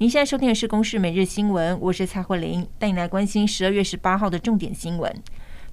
您现在收听的是《公视每日新闻》，我是蔡慧玲，带你来关心十二月十八号的重点新闻。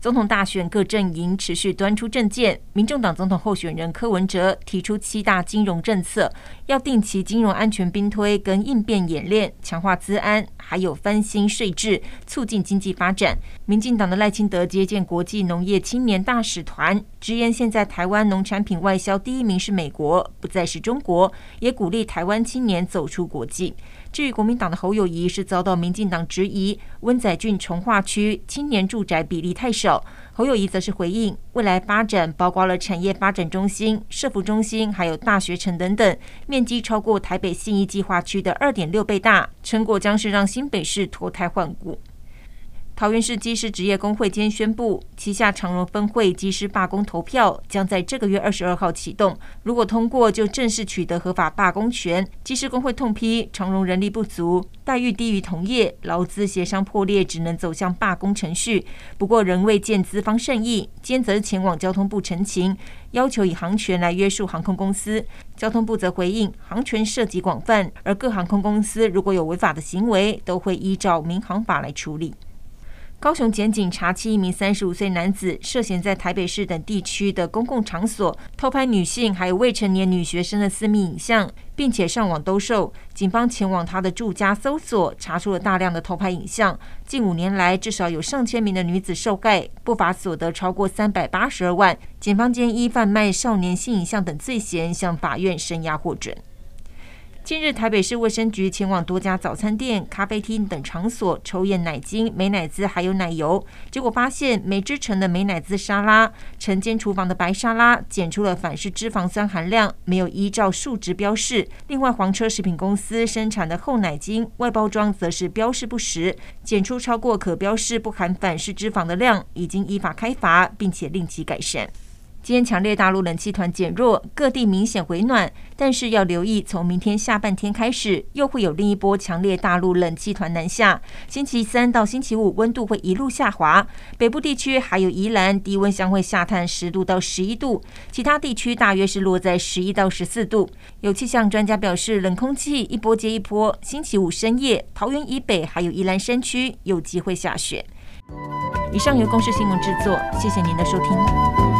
总统大选各阵营持续端出政见，民众党总统候选人柯文哲提出七大金融政策，要定期金融安全兵推跟应变演练，强化资安，还有翻新税制，促进经济发展。民进党的赖清德接见国际农业青年大使团，直言现在台湾农产品外销第一名是美国，不再是中国，也鼓励台湾青年走出国际。至于国民党的侯友谊是遭到民进党质疑，温仔圳重划区青年住宅比例太少。侯友谊则是回应，未来发展包括了产业发展中心、社服中心，还有大学城等等，面积超过台北信义计划区的二点六倍大，成果将是让新北市脱胎换骨。桃园市机师职业工会今天宣布，旗下长荣分会机师罢工投票将在这个月二十二号启动。如果通过，就正式取得合法罢工权。机师工会痛批长荣人力不足，待遇低于同业，劳资协商破裂，只能走向罢工程序。不过仍未见资方善意，今天则前往交通部陈情，要求以航权来约束航空公司。交通部则回应，航权涉及广泛，而各航空公司如果有违法的行为，都会依照民航法来处理。高雄检警查缉一名三十五岁男子，涉嫌在台北市等地区的公共场所偷拍女性还有未成年女学生的私密影像，并且上网兜售。警方前往他的住家搜索，查出了大量的偷拍影像。近五年来，至少有上千名的女子受害，不法所得超过三百八十二万。警方今依贩卖少年性影像等罪嫌，向法院声押获准。近日，台北市卫生局前往多家早餐店、咖啡厅等场所抽验奶精、美乃滋还有奶油，结果发现美之城的美乃滋沙拉、晨间厨房的白沙拉检出了反式脂肪酸含量，没有依照数值标示。另外，黄车食品公司生产的厚奶精外包装则是标示不实，检出超过可标示不含反式脂肪的量，已经依法开罚，并且令其改善。今天强烈大陆冷气团减弱，各地明显回暖，但是要留意，从明天下半天开始，又会有另一波强烈大陆冷气团南下。星期三到星期五温度会一路下滑，北部地区还有宜兰低温将会下探十度到十一度，其他地区大约是落在十一到十四度。有气象专家表示，冷空气一波接一波，星期五深夜桃园以北还有宜兰山区有机会下雪。以上由公视新闻制作，谢谢您的收听。